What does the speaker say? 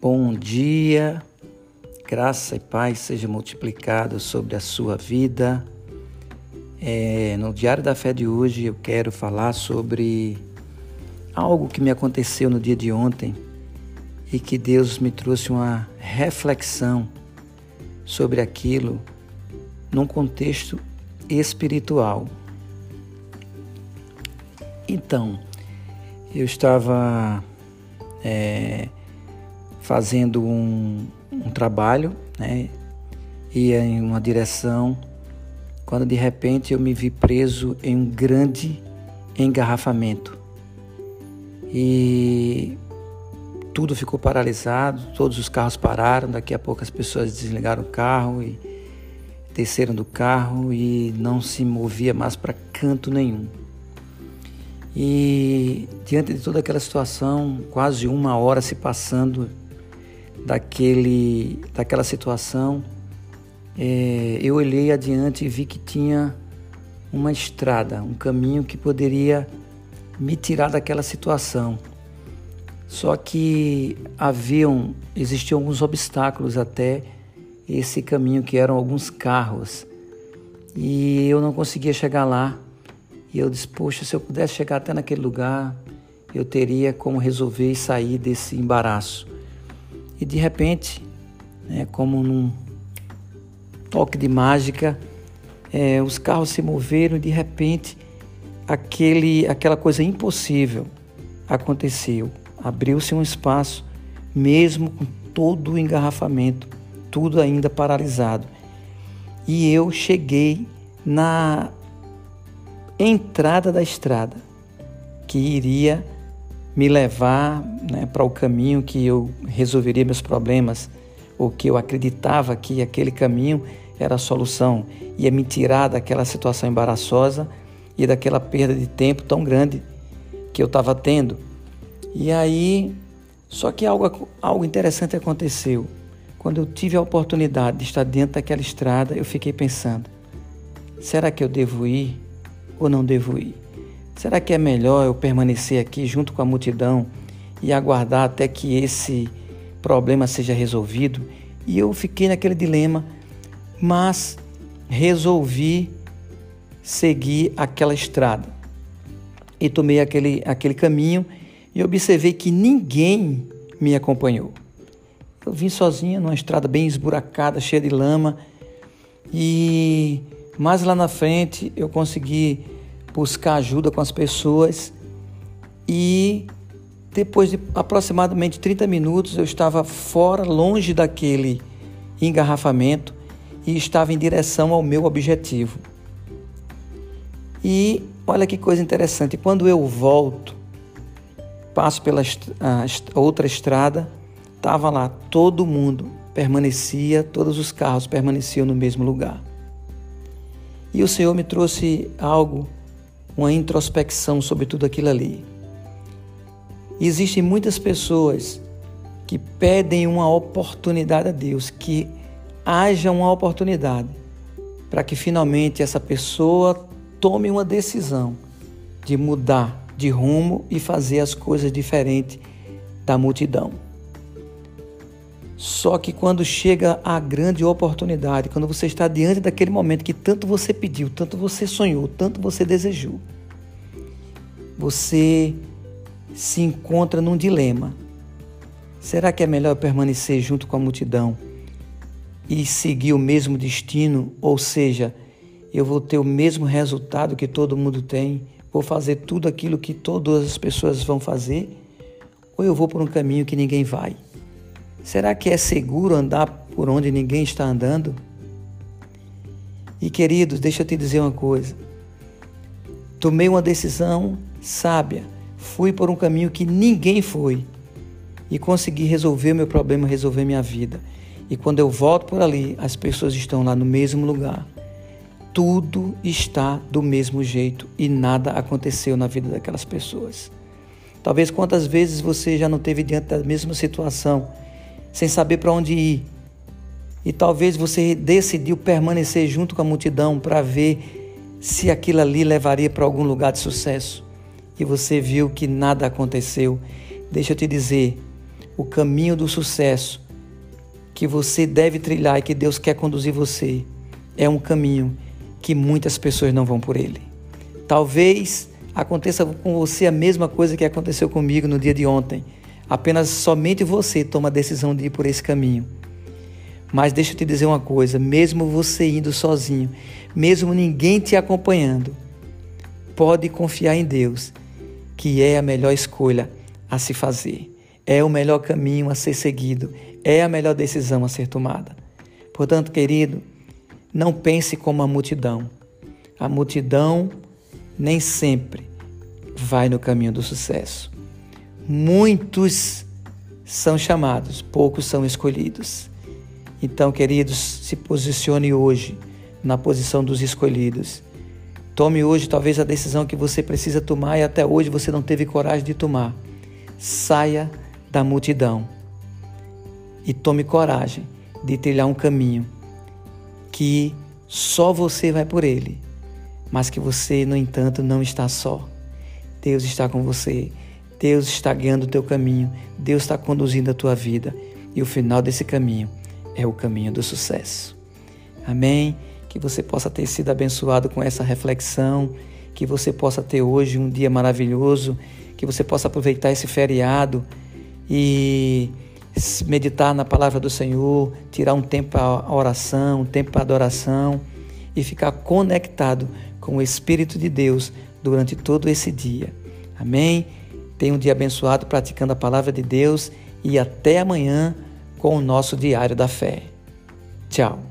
Bom dia, graça e paz seja multiplicado sobre a sua vida. É, no Diário da Fé de hoje eu quero falar sobre algo que me aconteceu no dia de ontem e que Deus me trouxe uma reflexão sobre aquilo num contexto espiritual. Então, eu estava é, fazendo um, um trabalho, né? ia em uma direção, quando de repente eu me vi preso em um grande engarrafamento. E tudo ficou paralisado, todos os carros pararam, daqui a pouco as pessoas desligaram o carro e desceram do carro e não se movia mais para canto nenhum. E diante de toda aquela situação, quase uma hora se passando, daquele, daquela situação, é, eu olhei adiante e vi que tinha uma estrada, um caminho que poderia me tirar daquela situação. Só que haviam, existiam alguns obstáculos até esse caminho que eram alguns carros. E eu não conseguia chegar lá. E eu disse, poxa, se eu pudesse chegar até naquele lugar, eu teria como resolver e sair desse embaraço. E de repente, né, como num toque de mágica, é, os carros se moveram e de repente aquele, aquela coisa impossível aconteceu. Abriu-se um espaço, mesmo com todo o engarrafamento, tudo ainda paralisado. E eu cheguei na entrada da estrada que iria me levar né, para o caminho que eu resolveria meus problemas, ou que eu acreditava que aquele caminho era a solução, ia me tirar daquela situação embaraçosa e daquela perda de tempo tão grande que eu estava tendo. E aí, só que algo, algo interessante aconteceu. Quando eu tive a oportunidade de estar dentro daquela estrada, eu fiquei pensando: será que eu devo ir ou não devo ir? Será que é melhor eu permanecer aqui junto com a multidão e aguardar até que esse problema seja resolvido? E eu fiquei naquele dilema, mas resolvi seguir aquela estrada. E tomei aquele, aquele caminho e observei que ninguém me acompanhou. Eu vim sozinho numa estrada bem esburacada, cheia de lama, e mais lá na frente eu consegui buscar ajuda com as pessoas e depois de aproximadamente 30 minutos eu estava fora, longe daquele engarrafamento e estava em direção ao meu objetivo. E olha que coisa interessante, quando eu volto, passo pela outra estrada, estava lá todo mundo, permanecia, todos os carros permaneciam no mesmo lugar. E o Senhor me trouxe algo uma introspecção sobre tudo aquilo ali. E existem muitas pessoas que pedem uma oportunidade a Deus, que haja uma oportunidade para que finalmente essa pessoa tome uma decisão de mudar de rumo e fazer as coisas diferentes da multidão. Só que quando chega a grande oportunidade, quando você está diante daquele momento que tanto você pediu, tanto você sonhou, tanto você desejou, você se encontra num dilema. Será que é melhor permanecer junto com a multidão e seguir o mesmo destino? Ou seja, eu vou ter o mesmo resultado que todo mundo tem, vou fazer tudo aquilo que todas as pessoas vão fazer? Ou eu vou por um caminho que ninguém vai? Será que é seguro andar por onde ninguém está andando? E queridos, deixa eu te dizer uma coisa. Tomei uma decisão sábia, fui por um caminho que ninguém foi e consegui resolver meu problema, resolver minha vida. E quando eu volto por ali, as pessoas estão lá no mesmo lugar. Tudo está do mesmo jeito e nada aconteceu na vida daquelas pessoas. Talvez quantas vezes você já não teve diante da mesma situação sem saber para onde ir. E talvez você decidiu permanecer junto com a multidão para ver se aquilo ali levaria para algum lugar de sucesso. E você viu que nada aconteceu. Deixa eu te dizer, o caminho do sucesso que você deve trilhar e que Deus quer conduzir você é um caminho que muitas pessoas não vão por ele. Talvez aconteça com você a mesma coisa que aconteceu comigo no dia de ontem. Apenas somente você toma a decisão de ir por esse caminho. Mas deixa eu te dizer uma coisa: mesmo você indo sozinho, mesmo ninguém te acompanhando, pode confiar em Deus, que é a melhor escolha a se fazer, é o melhor caminho a ser seguido, é a melhor decisão a ser tomada. Portanto, querido, não pense como a multidão. A multidão nem sempre vai no caminho do sucesso. Muitos são chamados, poucos são escolhidos. Então, queridos, se posicione hoje na posição dos escolhidos. Tome hoje talvez a decisão que você precisa tomar e até hoje você não teve coragem de tomar. Saia da multidão e tome coragem de trilhar um caminho que só você vai por ele, mas que você, no entanto, não está só. Deus está com você. Deus está guiando o teu caminho. Deus está conduzindo a tua vida. E o final desse caminho é o caminho do sucesso. Amém? Que você possa ter sido abençoado com essa reflexão, que você possa ter hoje um dia maravilhoso, que você possa aproveitar esse feriado e meditar na palavra do Senhor, tirar um tempo para oração, um tempo para adoração e ficar conectado com o Espírito de Deus durante todo esse dia. Amém? Tenha um dia abençoado praticando a palavra de Deus e até amanhã com o nosso Diário da Fé. Tchau.